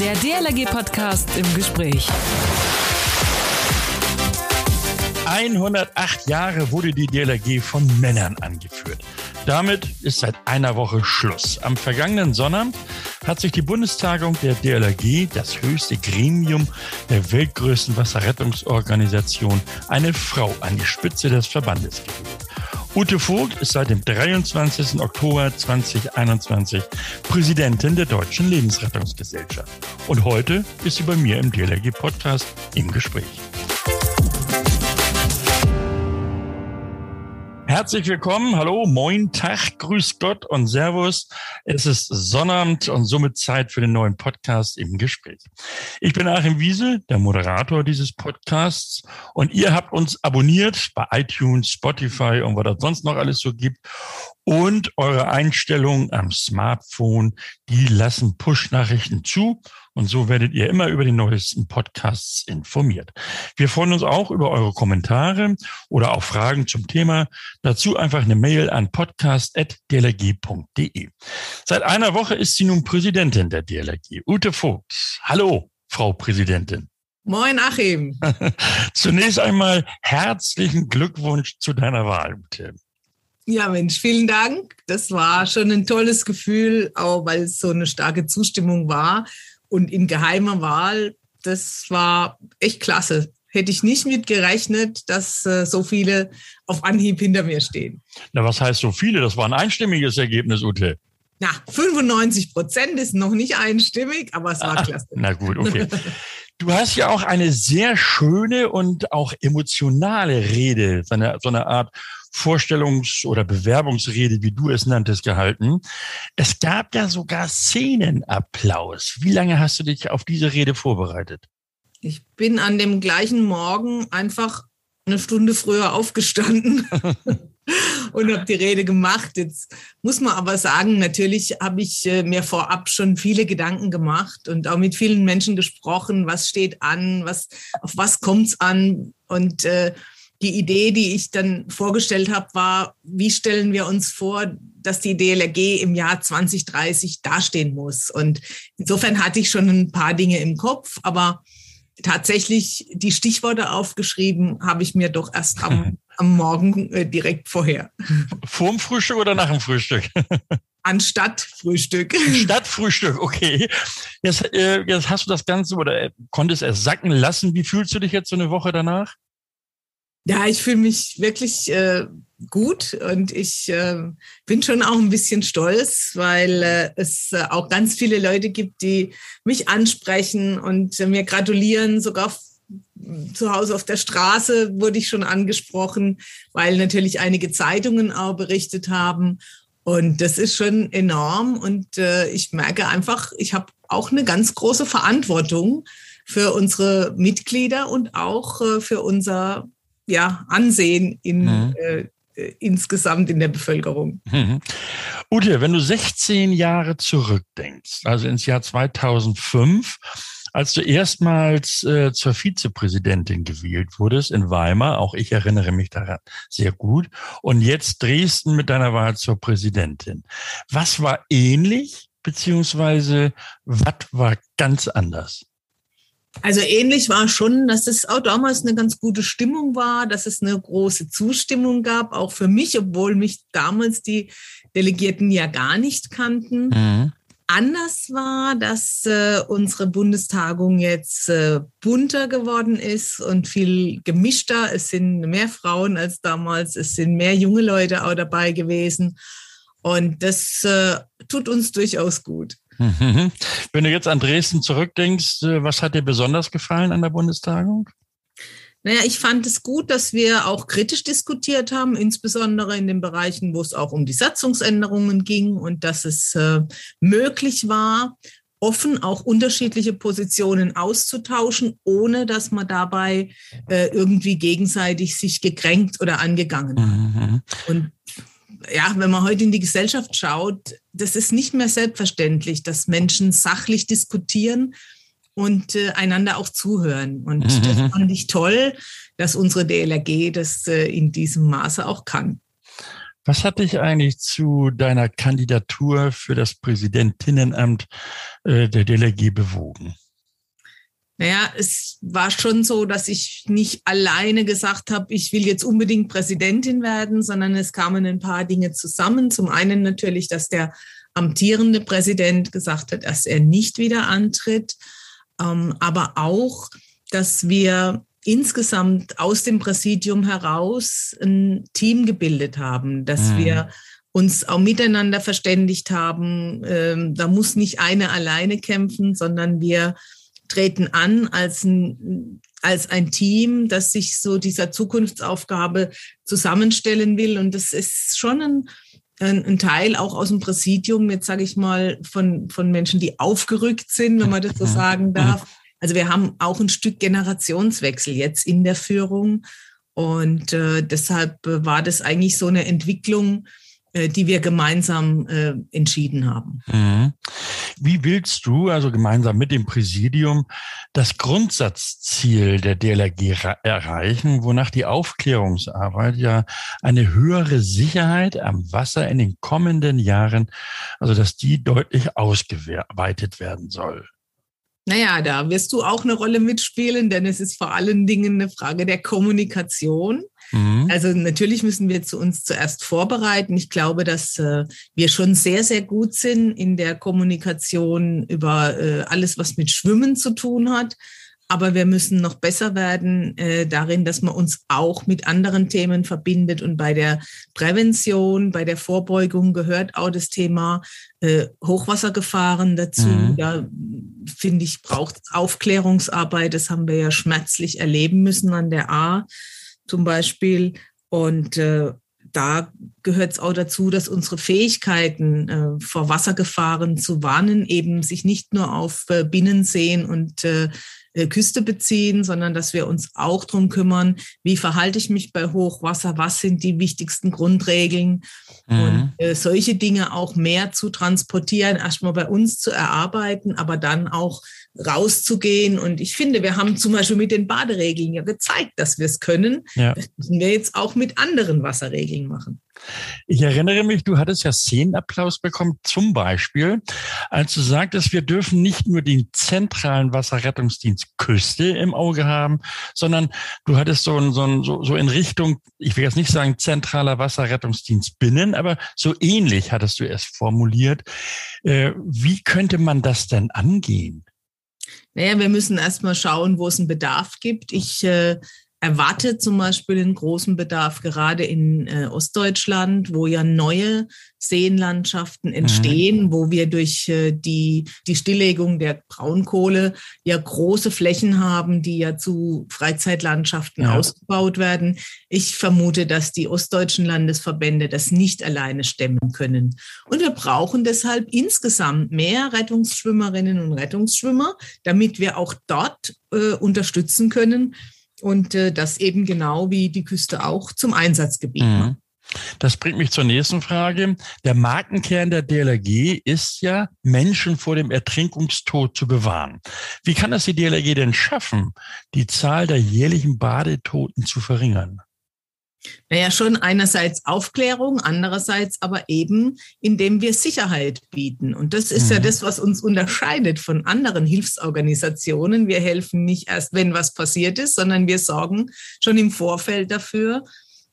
Der DLRG-Podcast im Gespräch. 108 Jahre wurde die DLRG von Männern angeführt. Damit ist seit einer Woche Schluss. Am vergangenen Sonnabend hat sich die Bundestagung der DLRG, das höchste Gremium der weltgrößten Wasserrettungsorganisation, eine Frau an die Spitze des Verbandes gewählt. Ute Vogt ist seit dem 23. Oktober 2021 Präsidentin der Deutschen Lebensrettungsgesellschaft. Und heute ist sie bei mir im DLRG Podcast im Gespräch. Herzlich willkommen, hallo, moin, Tag, grüß Gott und Servus. Es ist Sonnabend und somit Zeit für den neuen Podcast im Gespräch. Ich bin Achim Wiesel, der Moderator dieses Podcasts und ihr habt uns abonniert bei iTunes, Spotify und was es sonst noch alles so gibt. Und eure Einstellungen am Smartphone, die lassen Push-Nachrichten zu und so werdet ihr immer über die neuesten Podcasts informiert. Wir freuen uns auch über eure Kommentare oder auch Fragen zum Thema. Dazu einfach eine Mail an podcast.dlg.de. Seit einer Woche ist sie nun Präsidentin der DLRG. Ute Vogt. Hallo, Frau Präsidentin. Moin, Achim. Zunächst einmal herzlichen Glückwunsch zu deiner Wahl, Ute. Ja, Mensch, vielen Dank. Das war schon ein tolles Gefühl, auch weil es so eine starke Zustimmung war und in geheimer Wahl, das war echt klasse. Hätte ich nicht mit gerechnet, dass äh, so viele auf Anhieb hinter mir stehen. Na, was heißt so viele? Das war ein einstimmiges Ergebnis, Ute. Na, 95 Prozent ist noch nicht einstimmig, aber es war ah, klasse. Na gut, okay. Du hast ja auch eine sehr schöne und auch emotionale Rede, so eine, so eine Art Vorstellungs- oder Bewerbungsrede, wie du es nanntest, gehalten. Es gab ja sogar Szenenapplaus. Wie lange hast du dich auf diese Rede vorbereitet? Ich bin an dem gleichen Morgen einfach eine Stunde früher aufgestanden und habe die Rede gemacht. Jetzt muss man aber sagen, natürlich habe ich äh, mir vorab schon viele Gedanken gemacht und auch mit vielen Menschen gesprochen, was steht an, was, auf was kommt es an. Und äh, die Idee, die ich dann vorgestellt habe, war, wie stellen wir uns vor, dass die DLRG im Jahr 2030 dastehen muss. Und insofern hatte ich schon ein paar Dinge im Kopf, aber tatsächlich die Stichworte aufgeschrieben habe ich mir doch erst am, am Morgen äh, direkt vorher. Vorm Frühstück oder nach dem Frühstück? Anstatt Frühstück. Statt Frühstück, okay. Jetzt, äh, jetzt hast du das Ganze oder äh, konntest es sacken lassen. Wie fühlst du dich jetzt so eine Woche danach? Ja, ich fühle mich wirklich äh, gut und ich äh, bin schon auch ein bisschen stolz, weil äh, es äh, auch ganz viele Leute gibt, die mich ansprechen und mir gratulieren. Sogar zu Hause auf der Straße wurde ich schon angesprochen, weil natürlich einige Zeitungen auch berichtet haben. Und das ist schon enorm. Und äh, ich merke einfach, ich habe auch eine ganz große Verantwortung für unsere Mitglieder und auch äh, für unser ja, Ansehen in, mhm. äh, insgesamt in der Bevölkerung. Mhm. Ute, wenn du 16 Jahre zurückdenkst, also ins Jahr 2005, als du erstmals äh, zur Vizepräsidentin gewählt wurdest in Weimar, auch ich erinnere mich daran sehr gut, und jetzt Dresden mit deiner Wahl zur Präsidentin. Was war ähnlich, beziehungsweise was war ganz anders? Also ähnlich war schon, dass es auch damals eine ganz gute Stimmung war, dass es eine große Zustimmung gab, auch für mich, obwohl mich damals die Delegierten ja gar nicht kannten. Mhm. Anders war, dass äh, unsere Bundestagung jetzt äh, bunter geworden ist und viel gemischter. Es sind mehr Frauen als damals, es sind mehr junge Leute auch dabei gewesen. Und das äh, tut uns durchaus gut. Mhm. Wenn du jetzt an Dresden zurückdenkst, äh, was hat dir besonders gefallen an der Bundestagung? Naja, ich fand es gut, dass wir auch kritisch diskutiert haben, insbesondere in den Bereichen, wo es auch um die Satzungsänderungen ging und dass es äh, möglich war, offen auch unterschiedliche Positionen auszutauschen, ohne dass man dabei äh, irgendwie gegenseitig sich gekränkt oder angegangen hat. Mhm. Und ja, wenn man heute in die Gesellschaft schaut, das ist nicht mehr selbstverständlich, dass Menschen sachlich diskutieren und äh, einander auch zuhören. Und mhm. das fand ich toll, dass unsere DLRG das äh, in diesem Maße auch kann. Was hat dich eigentlich zu deiner Kandidatur für das Präsidentinnenamt äh, der DLRG bewogen? Naja, es war schon so, dass ich nicht alleine gesagt habe, ich will jetzt unbedingt Präsidentin werden, sondern es kamen ein paar Dinge zusammen. Zum einen natürlich, dass der amtierende Präsident gesagt hat, dass er nicht wieder antritt, ähm, aber auch, dass wir insgesamt aus dem Präsidium heraus ein Team gebildet haben, dass mhm. wir uns auch miteinander verständigt haben. Ähm, da muss nicht eine alleine kämpfen, sondern wir treten an als ein, als ein Team, das sich so dieser Zukunftsaufgabe zusammenstellen will. Und das ist schon ein, ein, Teil auch aus dem Präsidium, jetzt sage ich mal, von, von Menschen, die aufgerückt sind, wenn man das so sagen darf. Also wir haben auch ein Stück Generationswechsel jetzt in der Führung. Und äh, deshalb war das eigentlich so eine Entwicklung, äh, die wir gemeinsam äh, entschieden haben. Mhm. Wie willst du, also gemeinsam mit dem Präsidium, das Grundsatzziel der DLRG erreichen, wonach die Aufklärungsarbeit ja eine höhere Sicherheit am Wasser in den kommenden Jahren, also dass die deutlich ausgeweitet werden soll? Naja, da wirst du auch eine Rolle mitspielen, denn es ist vor allen Dingen eine Frage der Kommunikation. Mhm. Also natürlich müssen wir zu uns zuerst vorbereiten. Ich glaube, dass äh, wir schon sehr, sehr gut sind in der Kommunikation über äh, alles, was mit Schwimmen zu tun hat. Aber wir müssen noch besser werden äh, darin, dass man uns auch mit anderen Themen verbindet. Und bei der Prävention, bei der Vorbeugung gehört auch das Thema äh, Hochwassergefahren dazu. Mhm. Da finde ich, braucht Aufklärungsarbeit. Das haben wir ja schmerzlich erleben müssen an der A zum Beispiel. Und äh, da gehört es auch dazu, dass unsere Fähigkeiten äh, vor Wassergefahren zu warnen eben sich nicht nur auf äh, Binnenseen und äh, äh, Küste beziehen, sondern dass wir uns auch darum kümmern, wie verhalte ich mich bei Hochwasser, was sind die wichtigsten Grundregeln mhm. und äh, solche Dinge auch mehr zu transportieren, erstmal bei uns zu erarbeiten, aber dann auch rauszugehen. Und ich finde, wir haben zum Beispiel mit den Baderegeln ja gezeigt, dass wir es können. Ja. Das müssen wir jetzt auch mit anderen Wasserregeln machen. Ich erinnere mich, du hattest ja Szenenapplaus bekommen, zum Beispiel, als du sagtest, wir dürfen nicht nur den zentralen Wasserrettungsdienst Küste im Auge haben, sondern du hattest so, so, so, in Richtung, ich will jetzt nicht sagen zentraler Wasserrettungsdienst Binnen, aber so ähnlich hattest du es formuliert. Äh, wie könnte man das denn angehen? Naja, wir müssen erstmal schauen, wo es einen Bedarf gibt. Ich äh, erwartet zum Beispiel einen großen Bedarf gerade in äh, Ostdeutschland, wo ja neue Seenlandschaften entstehen, mhm. wo wir durch äh, die, die Stilllegung der Braunkohle ja große Flächen haben, die ja zu Freizeitlandschaften ja. ausgebaut werden. Ich vermute, dass die ostdeutschen Landesverbände das nicht alleine stemmen können. Und wir brauchen deshalb insgesamt mehr Rettungsschwimmerinnen und Rettungsschwimmer, damit wir auch dort äh, unterstützen können und äh, das eben genau wie die Küste auch zum Einsatzgebiet mhm. Das bringt mich zur nächsten Frage. Der Markenkern der DLRG ist ja, Menschen vor dem Ertrinkungstod zu bewahren. Wie kann das die DLRG denn schaffen, die Zahl der jährlichen Badetoten zu verringern? Naja, schon einerseits Aufklärung, andererseits aber eben, indem wir Sicherheit bieten. Und das ist mhm. ja das, was uns unterscheidet von anderen Hilfsorganisationen. Wir helfen nicht erst, wenn was passiert ist, sondern wir sorgen schon im Vorfeld dafür,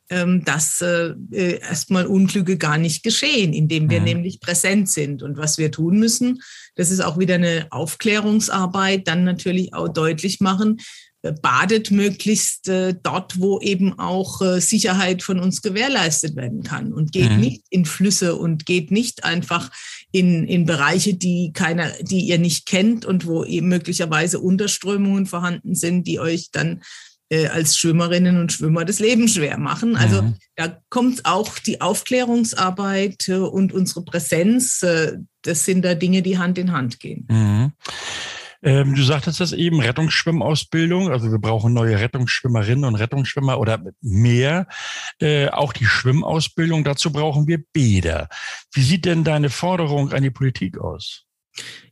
ähm, dass äh, äh, erstmal Unglücke gar nicht geschehen, indem wir mhm. nämlich präsent sind. Und was wir tun müssen, das ist auch wieder eine Aufklärungsarbeit, dann natürlich auch deutlich machen, badet möglichst äh, dort, wo eben auch äh, Sicherheit von uns gewährleistet werden kann und geht mhm. nicht in Flüsse und geht nicht einfach in, in Bereiche, die keiner, die ihr nicht kennt und wo eben möglicherweise Unterströmungen vorhanden sind, die euch dann äh, als Schwimmerinnen und Schwimmer das Leben schwer machen. Also mhm. da kommt auch die Aufklärungsarbeit äh, und unsere Präsenz, äh, das sind da Dinge, die Hand in Hand gehen. Mhm. Ähm, du sagtest das eben, Rettungsschwimmausbildung. Also wir brauchen neue Rettungsschwimmerinnen und Rettungsschwimmer oder mehr. Äh, auch die Schwimmausbildung, dazu brauchen wir Bäder. Wie sieht denn deine Forderung an die Politik aus?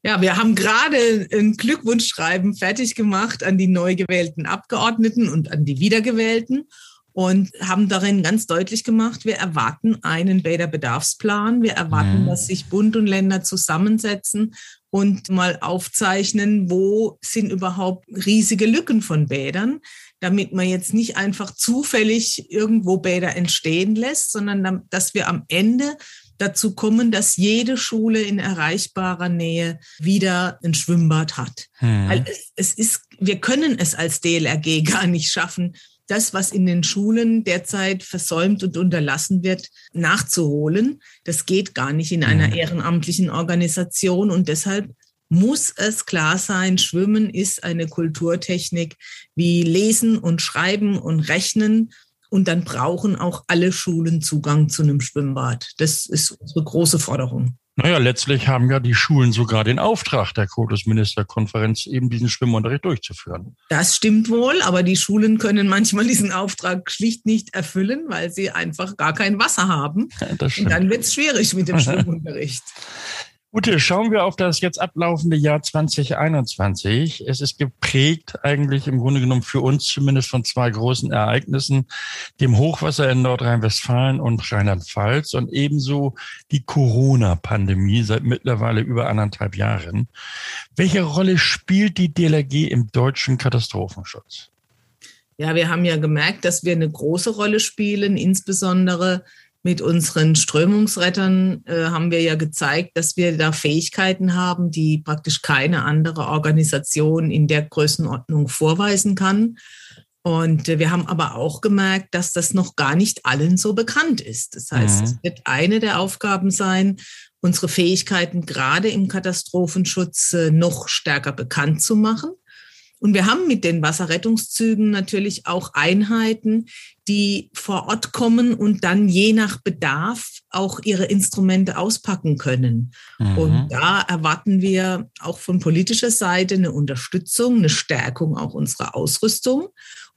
Ja, wir haben gerade ein Glückwunschschreiben fertig gemacht an die neu gewählten Abgeordneten und an die Wiedergewählten und haben darin ganz deutlich gemacht, wir erwarten einen Bäderbedarfsplan. Wir erwarten, mhm. dass sich Bund und Länder zusammensetzen und mal aufzeichnen, wo sind überhaupt riesige Lücken von Bädern, damit man jetzt nicht einfach zufällig irgendwo Bäder entstehen lässt, sondern dass wir am Ende dazu kommen, dass jede Schule in erreichbarer Nähe wieder ein Schwimmbad hat. Hm. Weil es, es ist, wir können es als DLRG gar nicht schaffen, das, was in den Schulen derzeit versäumt und unterlassen wird, nachzuholen. Das geht gar nicht in einer hm. ehrenamtlichen Organisation und deshalb muss es klar sein, Schwimmen ist eine Kulturtechnik wie Lesen und Schreiben und Rechnen und dann brauchen auch alle Schulen Zugang zu einem Schwimmbad. Das ist unsere große Forderung. Naja, letztlich haben ja die Schulen sogar den Auftrag der Kultusministerkonferenz, eben diesen Schwimmunterricht durchzuführen. Das stimmt wohl, aber die Schulen können manchmal diesen Auftrag schlicht nicht erfüllen, weil sie einfach gar kein Wasser haben. Ja, und dann wird es schwierig mit dem Schwimmunterricht. Ute, schauen wir auf das jetzt ablaufende Jahr 2021. Es ist geprägt eigentlich im Grunde genommen für uns zumindest von zwei großen Ereignissen, dem Hochwasser in Nordrhein-Westfalen und Rheinland-Pfalz und ebenso die Corona-Pandemie seit mittlerweile über anderthalb Jahren. Welche Rolle spielt die DLRG im deutschen Katastrophenschutz? Ja, wir haben ja gemerkt, dass wir eine große Rolle spielen, insbesondere mit unseren Strömungsrettern äh, haben wir ja gezeigt, dass wir da Fähigkeiten haben, die praktisch keine andere Organisation in der Größenordnung vorweisen kann. Und äh, wir haben aber auch gemerkt, dass das noch gar nicht allen so bekannt ist. Das heißt, mhm. es wird eine der Aufgaben sein, unsere Fähigkeiten gerade im Katastrophenschutz äh, noch stärker bekannt zu machen. Und wir haben mit den Wasserrettungszügen natürlich auch Einheiten, die vor Ort kommen und dann je nach Bedarf auch ihre Instrumente auspacken können. Mhm. Und da erwarten wir auch von politischer Seite eine Unterstützung, eine Stärkung auch unserer Ausrüstung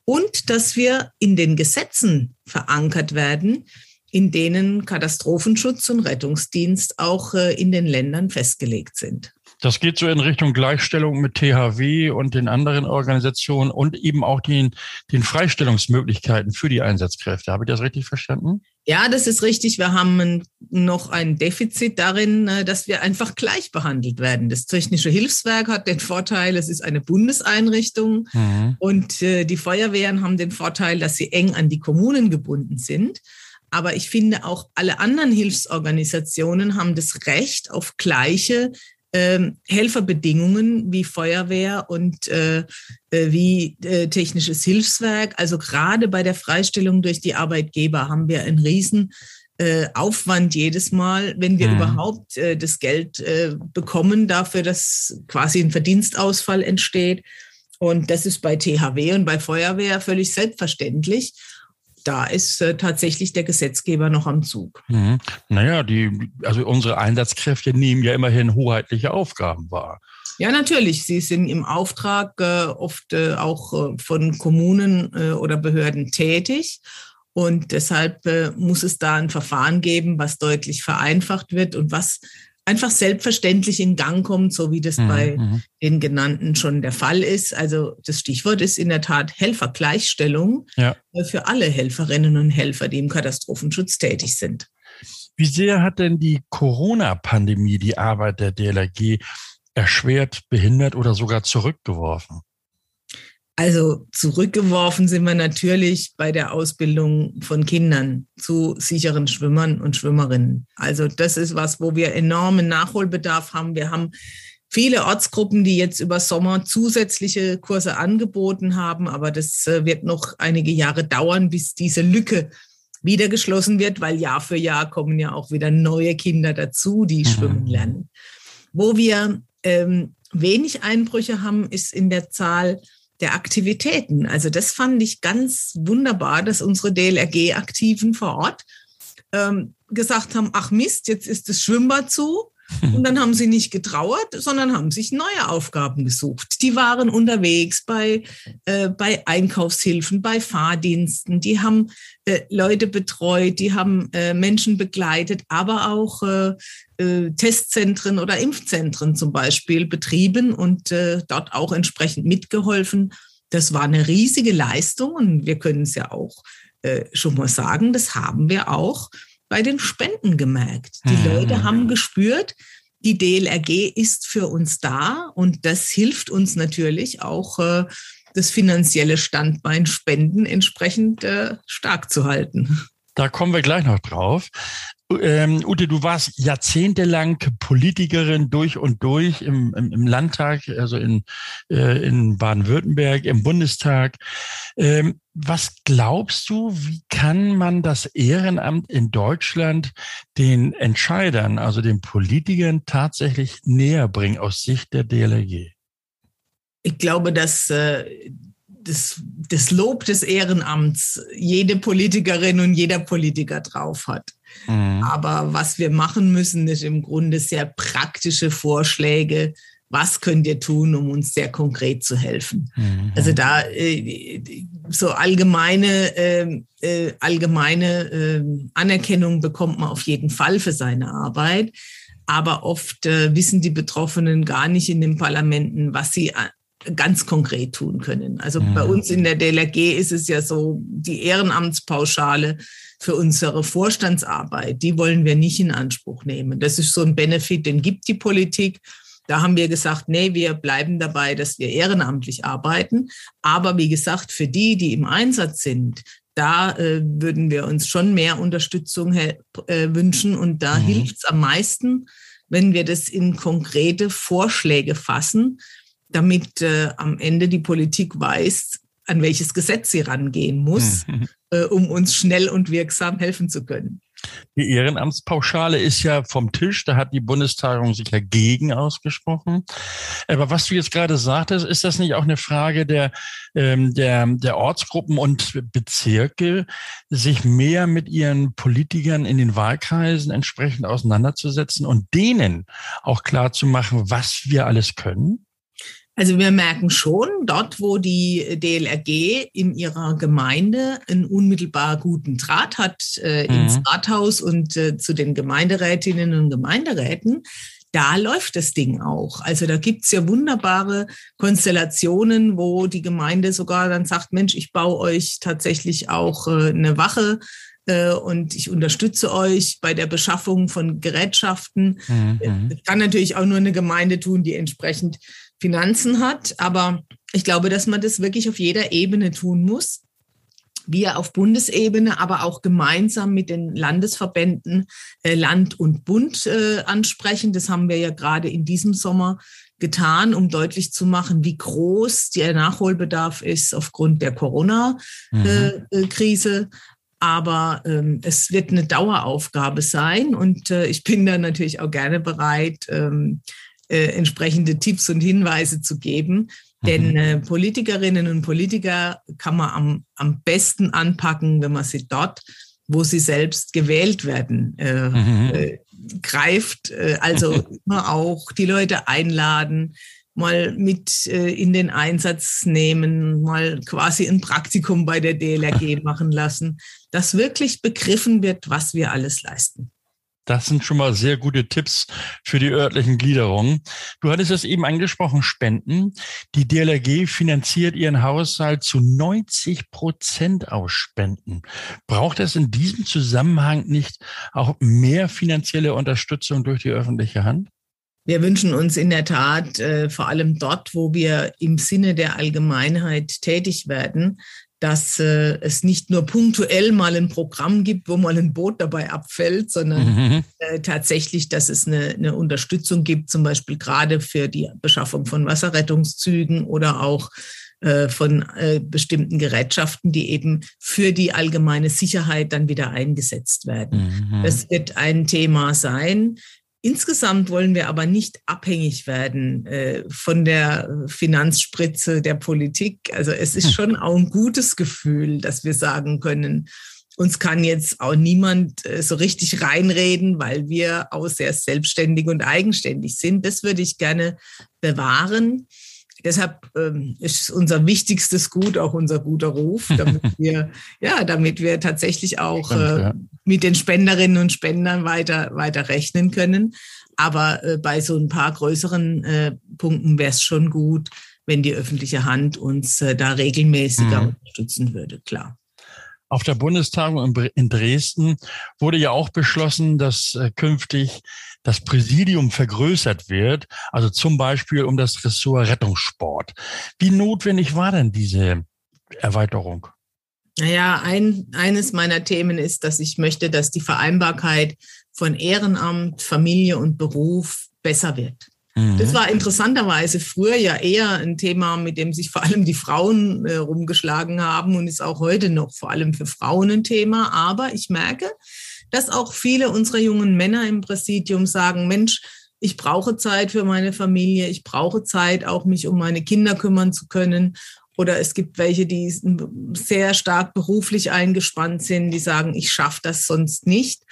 und dass wir in den Gesetzen verankert werden, in denen Katastrophenschutz und Rettungsdienst auch äh, in den Ländern festgelegt sind. Das geht so in Richtung Gleichstellung mit THW und den anderen Organisationen und eben auch den, den Freistellungsmöglichkeiten für die Einsatzkräfte. Habe ich das richtig verstanden? Ja, das ist richtig. Wir haben noch ein Defizit darin, äh, dass wir einfach gleich behandelt werden. Das Technische Hilfswerk hat den Vorteil, es ist eine Bundeseinrichtung mhm. und äh, die Feuerwehren haben den Vorteil, dass sie eng an die Kommunen gebunden sind. Aber ich finde auch alle anderen Hilfsorganisationen haben das Recht auf gleiche ähm, Helferbedingungen wie Feuerwehr und äh, äh, wie äh, technisches Hilfswerk. Also gerade bei der Freistellung durch die Arbeitgeber haben wir einen riesen äh, Aufwand jedes Mal, wenn wir mhm. überhaupt äh, das Geld äh, bekommen dafür, dass quasi ein Verdienstausfall entsteht. Und das ist bei THW und bei Feuerwehr völlig selbstverständlich da ist äh, tatsächlich der Gesetzgeber noch am Zug. Mhm. Naja, die, also unsere Einsatzkräfte nehmen ja immerhin hoheitliche Aufgaben wahr. Ja, natürlich. Sie sind im Auftrag äh, oft äh, auch äh, von Kommunen äh, oder Behörden tätig. Und deshalb äh, muss es da ein Verfahren geben, was deutlich vereinfacht wird und was einfach selbstverständlich in Gang kommt, so wie das mhm. bei mhm. den genannten schon der Fall ist. Also das Stichwort ist in der Tat Helfergleichstellung ja. für alle Helferinnen und Helfer, die im Katastrophenschutz tätig sind. Wie sehr hat denn die Corona-Pandemie die Arbeit der DLRG erschwert, behindert oder sogar zurückgeworfen? Also zurückgeworfen sind wir natürlich bei der Ausbildung von Kindern zu sicheren Schwimmern und Schwimmerinnen. Also das ist was, wo wir enormen Nachholbedarf haben. Wir haben viele Ortsgruppen, die jetzt über Sommer zusätzliche Kurse angeboten haben, aber das äh, wird noch einige Jahre dauern, bis diese Lücke wieder geschlossen wird, weil Jahr für Jahr kommen ja auch wieder neue Kinder dazu, die mhm. schwimmen lernen. Wo wir ähm, wenig Einbrüche haben, ist in der Zahl der Aktivitäten. Also das fand ich ganz wunderbar, dass unsere DLRG-Aktiven vor Ort ähm, gesagt haben, ach Mist, jetzt ist das Schwimmbad zu. Und dann haben sie nicht getrauert, sondern haben sich neue Aufgaben gesucht. Die waren unterwegs bei, äh, bei Einkaufshilfen, bei Fahrdiensten, die haben äh, Leute betreut, die haben äh, Menschen begleitet, aber auch äh, äh, Testzentren oder Impfzentren zum Beispiel betrieben und äh, dort auch entsprechend mitgeholfen. Das war eine riesige Leistung und wir können es ja auch schon mal sagen, das haben wir auch bei den Spenden gemerkt. Die mhm. Leute haben gespürt, die DLRG ist für uns da und das hilft uns natürlich auch, äh, das finanzielle Standbein Spenden entsprechend äh, stark zu halten. Da kommen wir gleich noch drauf. Ähm, Ute, du warst jahrzehntelang Politikerin durch und durch im, im, im Landtag, also in, äh, in Baden-Württemberg, im Bundestag. Ähm, was glaubst du, wie kann man das Ehrenamt in Deutschland den Entscheidern, also den Politikern tatsächlich näher bringen aus Sicht der DLRG? Ich glaube, dass äh, das, das Lob des Ehrenamts jede Politikerin und jeder Politiker drauf hat. Mhm. Aber was wir machen müssen, ist im Grunde sehr praktische Vorschläge. Was könnt ihr tun, um uns sehr konkret zu helfen? Mhm. Also da äh, so allgemeine, ähm, äh, allgemeine äh, Anerkennung bekommt man auf jeden Fall für seine Arbeit. Aber oft äh, wissen die Betroffenen gar nicht in den Parlamenten, was sie ganz konkret tun können. Also mhm. bei uns in der DLRG ist es ja so, die Ehrenamtspauschale für unsere Vorstandsarbeit, die wollen wir nicht in Anspruch nehmen. Das ist so ein Benefit, den gibt die Politik. Da haben wir gesagt, nee, wir bleiben dabei, dass wir ehrenamtlich arbeiten. Aber wie gesagt, für die, die im Einsatz sind, da äh, würden wir uns schon mehr Unterstützung äh, wünschen. Und da mhm. hilft es am meisten, wenn wir das in konkrete Vorschläge fassen, damit äh, am Ende die Politik weiß, an welches Gesetz sie rangehen muss, mhm. äh, um uns schnell und wirksam helfen zu können. Die Ehrenamtspauschale ist ja vom Tisch, da hat die Bundestagung sich ja gegen ausgesprochen. Aber was du jetzt gerade sagtest, ist das nicht auch eine Frage der, ähm, der, der Ortsgruppen und Bezirke, sich mehr mit ihren Politikern in den Wahlkreisen entsprechend auseinanderzusetzen und denen auch klar zu machen, was wir alles können? Also wir merken schon, dort, wo die DLRG in ihrer Gemeinde einen unmittelbar guten Draht hat äh, mhm. ins Rathaus und äh, zu den Gemeinderätinnen und Gemeinderäten, da läuft das Ding auch. Also da gibt's ja wunderbare Konstellationen, wo die Gemeinde sogar dann sagt, Mensch, ich baue euch tatsächlich auch äh, eine Wache äh, und ich unterstütze euch bei der Beschaffung von Gerätschaften. Mhm. Das kann natürlich auch nur eine Gemeinde tun, die entsprechend Finanzen hat. Aber ich glaube, dass man das wirklich auf jeder Ebene tun muss. Wir auf Bundesebene, aber auch gemeinsam mit den Landesverbänden äh, Land und Bund äh, ansprechen. Das haben wir ja gerade in diesem Sommer getan, um deutlich zu machen, wie groß der Nachholbedarf ist aufgrund der Corona-Krise. Mhm. Aber ähm, es wird eine Daueraufgabe sein und äh, ich bin da natürlich auch gerne bereit, ähm, äh, entsprechende Tipps und Hinweise zu geben. Denn mhm. äh, Politikerinnen und Politiker kann man am, am besten anpacken, wenn man sie dort, wo sie selbst gewählt werden, äh, mhm. äh, greift. Äh, also immer auch die Leute einladen, mal mit äh, in den Einsatz nehmen, mal quasi ein Praktikum bei der DLRG machen lassen, dass wirklich begriffen wird, was wir alles leisten. Das sind schon mal sehr gute Tipps für die örtlichen Gliederungen. Du hattest es eben angesprochen, Spenden. Die DLRG finanziert ihren Haushalt zu 90 Prozent aus Spenden. Braucht es in diesem Zusammenhang nicht auch mehr finanzielle Unterstützung durch die öffentliche Hand? Wir wünschen uns in der Tat äh, vor allem dort, wo wir im Sinne der Allgemeinheit tätig werden, dass äh, es nicht nur punktuell mal ein Programm gibt, wo mal ein Boot dabei abfällt, sondern mhm. äh, tatsächlich, dass es eine, eine, Unterstützung gibt, zum Beispiel gerade für die Beschaffung von Wasserrettungszügen oder auch äh, von äh, bestimmten Gerätschaften, die eben für die allgemeine Sicherheit dann wieder eingesetzt werden. Mhm. Das wird ein Thema sein. Insgesamt wollen wir aber nicht abhängig werden äh, von der Finanzspritze der Politik. Also es ist hm. schon auch ein gutes Gefühl, dass wir sagen können, uns kann jetzt auch niemand äh, so richtig reinreden, weil wir auch sehr selbstständig und eigenständig sind. Das würde ich gerne bewahren. Deshalb ähm, ist unser wichtigstes Gut auch unser guter Ruf, damit wir, ja, damit wir tatsächlich auch äh, mit den Spenderinnen und Spendern weiter, weiter rechnen können. Aber äh, bei so ein paar größeren äh, Punkten wäre es schon gut, wenn die öffentliche Hand uns äh, da regelmäßiger mhm. unterstützen würde, klar. Auf der Bundestagung in Dresden wurde ja auch beschlossen, dass äh, künftig das Präsidium vergrößert wird, also zum Beispiel um das Ressort Rettungssport. Wie notwendig war denn diese Erweiterung? Naja, ein, eines meiner Themen ist, dass ich möchte, dass die Vereinbarkeit von Ehrenamt, Familie und Beruf besser wird. Das mhm. war interessanterweise früher ja eher ein Thema, mit dem sich vor allem die Frauen äh, rumgeschlagen haben und ist auch heute noch vor allem für Frauen ein Thema. Aber ich merke, dass auch viele unserer jungen Männer im Präsidium sagen, Mensch, ich brauche Zeit für meine Familie, ich brauche Zeit, auch mich um meine Kinder kümmern zu können. Oder es gibt welche, die sehr stark beruflich eingespannt sind, die sagen, ich schaffe das sonst nicht.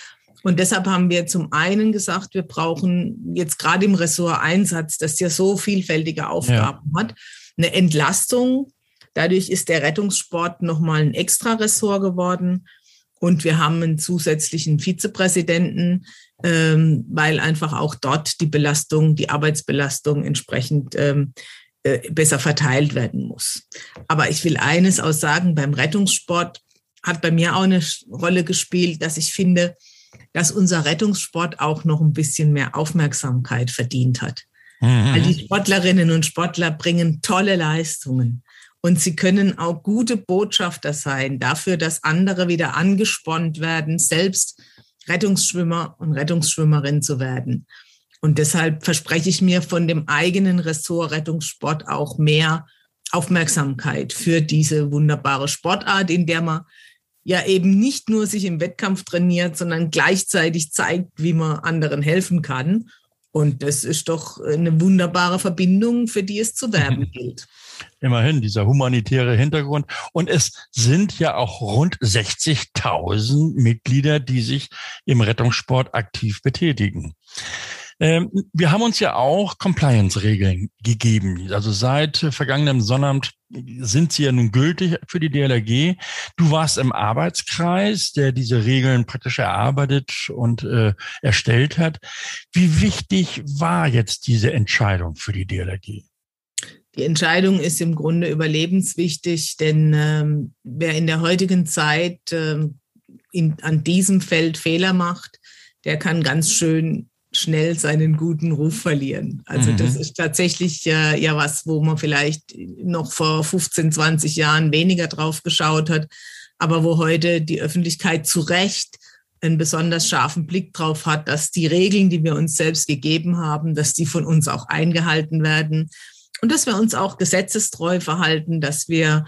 Und deshalb haben wir zum einen gesagt, wir brauchen jetzt gerade im Ressort Einsatz, das ja so vielfältige Aufgaben ja. hat, eine Entlastung. Dadurch ist der Rettungssport nochmal ein extra Ressort geworden. Und wir haben einen zusätzlichen Vizepräsidenten, ähm, weil einfach auch dort die Belastung, die Arbeitsbelastung entsprechend ähm, äh, besser verteilt werden muss. Aber ich will eines auch sagen, beim Rettungssport hat bei mir auch eine Rolle gespielt, dass ich finde, dass unser Rettungssport auch noch ein bisschen mehr Aufmerksamkeit verdient hat. Mhm. Weil die Sportlerinnen und Sportler bringen tolle Leistungen. Und sie können auch gute Botschafter sein dafür, dass andere wieder angespornt werden, selbst Rettungsschwimmer und Rettungsschwimmerin zu werden. Und deshalb verspreche ich mir von dem eigenen Ressort Rettungssport auch mehr Aufmerksamkeit für diese wunderbare Sportart, in der man ja eben nicht nur sich im Wettkampf trainiert, sondern gleichzeitig zeigt, wie man anderen helfen kann. Und das ist doch eine wunderbare Verbindung, für die es zu werben gilt. Immerhin, dieser humanitäre Hintergrund. Und es sind ja auch rund 60.000 Mitglieder, die sich im Rettungssport aktiv betätigen. Ähm, wir haben uns ja auch Compliance-Regeln gegeben. Also seit vergangenem Sonnabend sind sie ja nun gültig für die DLRG. Du warst im Arbeitskreis, der diese Regeln praktisch erarbeitet und äh, erstellt hat. Wie wichtig war jetzt diese Entscheidung für die DLRG? Die Entscheidung ist im Grunde überlebenswichtig, denn ähm, wer in der heutigen Zeit ähm, in, an diesem Feld Fehler macht, der kann ganz schön schnell seinen guten Ruf verlieren. Also mhm. das ist tatsächlich äh, ja was, wo man vielleicht noch vor 15, 20 Jahren weniger drauf geschaut hat, aber wo heute die Öffentlichkeit zu Recht einen besonders scharfen Blick drauf hat, dass die Regeln, die wir uns selbst gegeben haben, dass die von uns auch eingehalten werden und dass wir uns auch gesetzestreu verhalten, dass wir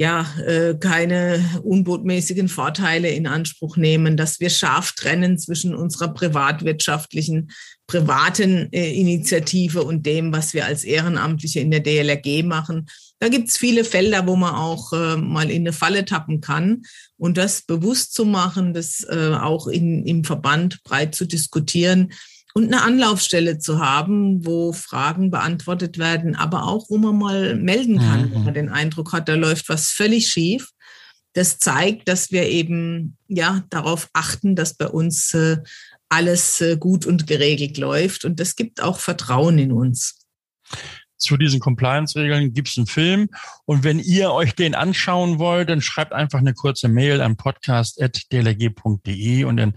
ja, äh, keine unbotmäßigen Vorteile in Anspruch nehmen, dass wir scharf trennen zwischen unserer privatwirtschaftlichen, privaten äh, Initiative und dem, was wir als Ehrenamtliche in der DLRG machen. Da gibt's viele Felder, wo man auch äh, mal in eine Falle tappen kann. Und das bewusst zu machen, das äh, auch in, im Verband breit zu diskutieren, und eine Anlaufstelle zu haben, wo Fragen beantwortet werden, aber auch, wo man mal melden kann, mhm. wenn man den Eindruck hat, da läuft was völlig schief. Das zeigt, dass wir eben ja darauf achten, dass bei uns äh, alles äh, gut und geregelt läuft. Und das gibt auch Vertrauen in uns zu diesen Compliance-Regeln gibt es einen Film. Und wenn ihr euch den anschauen wollt, dann schreibt einfach eine kurze Mail an podcast.dlg.de und dann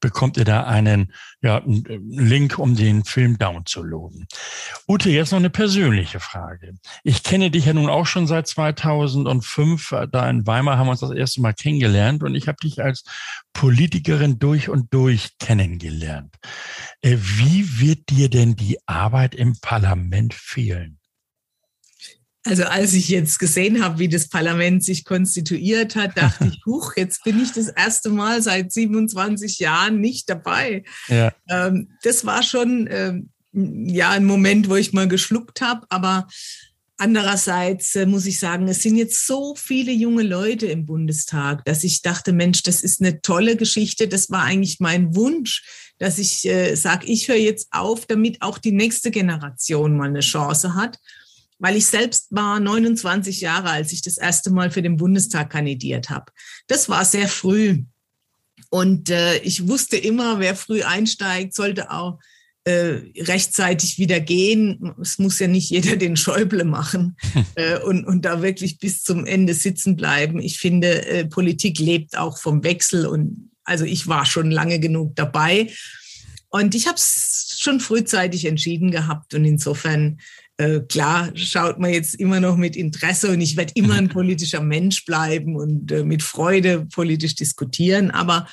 bekommt ihr da einen, ja, einen Link, um den Film downzuladen. Ute, jetzt noch eine persönliche Frage. Ich kenne dich ja nun auch schon seit 2005. Da in Weimar haben wir uns das erste Mal kennengelernt und ich habe dich als Politikerin durch und durch kennengelernt. Äh, wie wird dir denn die Arbeit im Parlament fehlen? Also als ich jetzt gesehen habe, wie das Parlament sich konstituiert hat, dachte ich, huch, jetzt bin ich das erste Mal seit 27 Jahren nicht dabei. Ja. Ähm, das war schon ähm, ja ein Moment, wo ich mal geschluckt habe, aber Andererseits äh, muss ich sagen, es sind jetzt so viele junge Leute im Bundestag, dass ich dachte, Mensch, das ist eine tolle Geschichte. Das war eigentlich mein Wunsch, dass ich äh, sage, ich höre jetzt auf, damit auch die nächste Generation mal eine Chance hat. Weil ich selbst war 29 Jahre, als ich das erste Mal für den Bundestag kandidiert habe. Das war sehr früh. Und äh, ich wusste immer, wer früh einsteigt, sollte auch äh, rechtzeitig wieder gehen. Es muss ja nicht jeder den Schäuble machen äh, und, und da wirklich bis zum Ende sitzen bleiben. Ich finde, äh, Politik lebt auch vom Wechsel und also ich war schon lange genug dabei. Und ich habe es schon frühzeitig entschieden gehabt und insofern äh, klar schaut man jetzt immer noch mit Interesse und ich werde immer ein politischer Mensch bleiben und äh, mit Freude politisch diskutieren, aber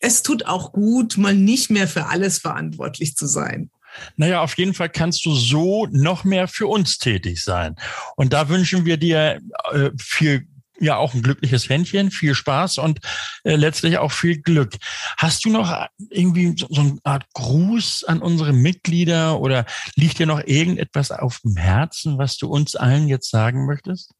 es tut auch gut, mal nicht mehr für alles verantwortlich zu sein. Naja, auf jeden Fall kannst du so noch mehr für uns tätig sein. Und da wünschen wir dir äh, viel ja auch ein glückliches Händchen, viel Spaß und äh, letztlich auch viel Glück. Hast du noch irgendwie so, so eine Art Gruß an unsere Mitglieder oder liegt dir noch irgendetwas auf dem Herzen, was du uns allen jetzt sagen möchtest?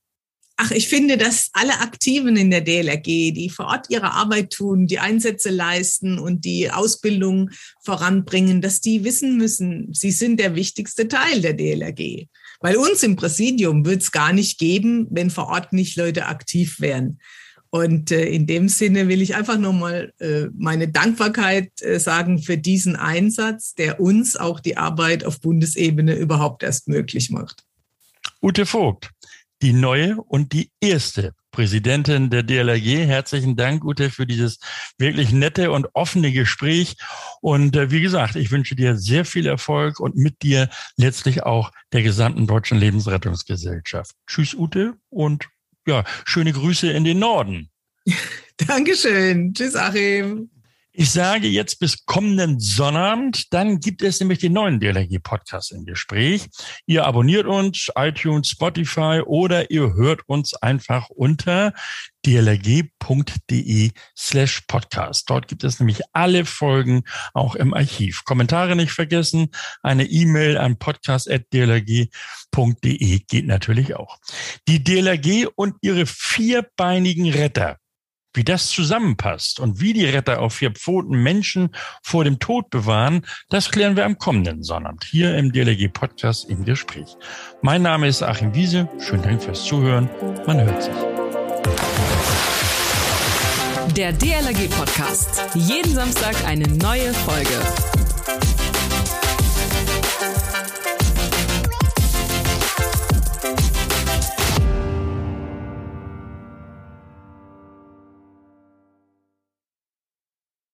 Ach, ich finde, dass alle Aktiven in der DLRG, die vor Ort ihre Arbeit tun, die Einsätze leisten und die Ausbildung voranbringen, dass die wissen müssen, sie sind der wichtigste Teil der DLRG. Weil uns im Präsidium wird es gar nicht geben, wenn vor Ort nicht Leute aktiv wären. Und äh, in dem Sinne will ich einfach nochmal äh, meine Dankbarkeit äh, sagen für diesen Einsatz, der uns auch die Arbeit auf Bundesebene überhaupt erst möglich macht. Ute Vogt, die neue und die erste Präsidentin der DLRG. Herzlichen Dank, Ute, für dieses wirklich nette und offene Gespräch. Und äh, wie gesagt, ich wünsche dir sehr viel Erfolg und mit dir letztlich auch der gesamten Deutschen Lebensrettungsgesellschaft. Tschüss, Ute, und ja, schöne Grüße in den Norden. Dankeschön. Tschüss, Achim. Ich sage jetzt bis kommenden Sonnabend, dann gibt es nämlich den neuen DLRG-Podcast im Gespräch. Ihr abonniert uns, iTunes, Spotify oder ihr hört uns einfach unter dlrg.de slash podcast. Dort gibt es nämlich alle Folgen auch im Archiv. Kommentare nicht vergessen, eine E-Mail an podcast.dlrg.de geht natürlich auch. Die DLRG und ihre vierbeinigen Retter wie das zusammenpasst und wie die Retter auf vier Pfoten Menschen vor dem Tod bewahren, das klären wir am kommenden Sonnabend hier im DLG Podcast im Gespräch. Mein Name ist Achim Wiese. Schönen Dank fürs Zuhören. Man hört sich. Der DLG Podcast. Jeden Samstag eine neue Folge.